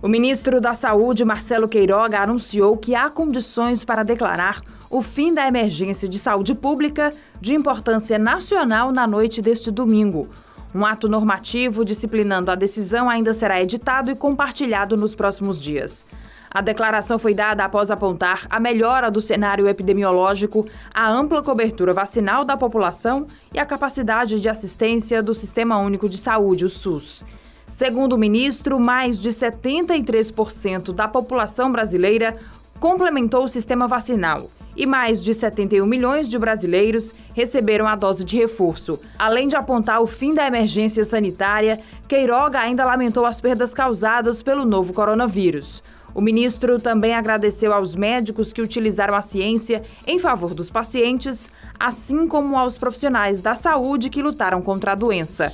O ministro da Saúde, Marcelo Queiroga, anunciou que há condições para declarar o fim da emergência de saúde pública de importância nacional na noite deste domingo. Um ato normativo disciplinando a decisão ainda será editado e compartilhado nos próximos dias. A declaração foi dada após apontar a melhora do cenário epidemiológico, a ampla cobertura vacinal da população e a capacidade de assistência do Sistema Único de Saúde, o SUS. Segundo o ministro, mais de 73% da população brasileira complementou o sistema vacinal e mais de 71 milhões de brasileiros receberam a dose de reforço. Além de apontar o fim da emergência sanitária, Queiroga ainda lamentou as perdas causadas pelo novo coronavírus. O ministro também agradeceu aos médicos que utilizaram a ciência em favor dos pacientes, assim como aos profissionais da saúde que lutaram contra a doença.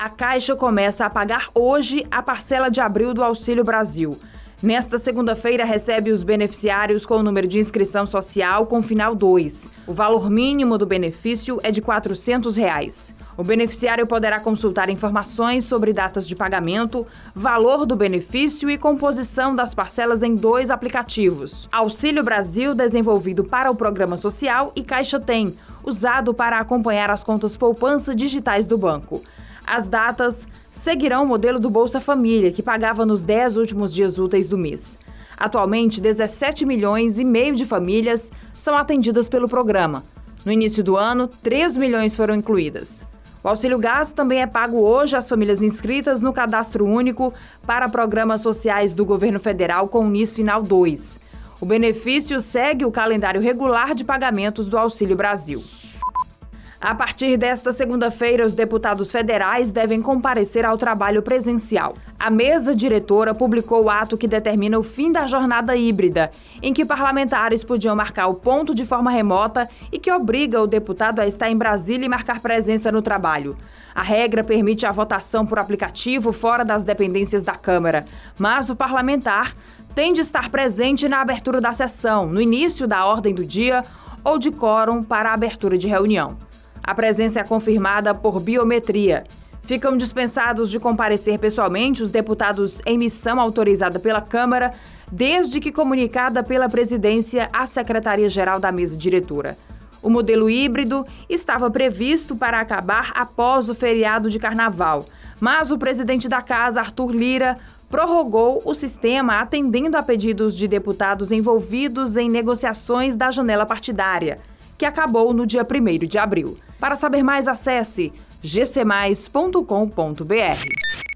A Caixa começa a pagar hoje a parcela de abril do Auxílio Brasil. Nesta segunda-feira, recebe os beneficiários com o número de inscrição social com final 2. O valor mínimo do benefício é de 400 reais. O beneficiário poderá consultar informações sobre datas de pagamento, valor do benefício e composição das parcelas em dois aplicativos: Auxílio Brasil, desenvolvido para o Programa Social, e Caixa Tem, usado para acompanhar as contas poupança digitais do banco. As datas seguirão o modelo do Bolsa Família, que pagava nos 10 últimos dias úteis do mês. Atualmente, 17 milhões e meio de famílias são atendidas pelo programa. No início do ano, 3 milhões foram incluídas. O auxílio gás também é pago hoje às famílias inscritas no cadastro único para programas sociais do governo federal com o NIS Final 2. O benefício segue o calendário regular de pagamentos do Auxílio Brasil. A partir desta segunda-feira, os deputados federais devem comparecer ao trabalho presencial. A mesa diretora publicou o ato que determina o fim da jornada híbrida, em que parlamentares podiam marcar o ponto de forma remota e que obriga o deputado a estar em Brasília e marcar presença no trabalho. A regra permite a votação por aplicativo fora das dependências da Câmara, mas o parlamentar tem de estar presente na abertura da sessão, no início da ordem do dia ou de quórum para a abertura de reunião. A presença é confirmada por biometria. Ficam dispensados de comparecer pessoalmente os deputados em missão autorizada pela Câmara, desde que comunicada pela presidência à Secretaria-Geral da mesa diretora. O modelo híbrido estava previsto para acabar após o feriado de carnaval, mas o presidente da casa, Arthur Lira, prorrogou o sistema atendendo a pedidos de deputados envolvidos em negociações da janela partidária que acabou no dia 1 de abril. Para saber mais, acesse gcmais.com.br.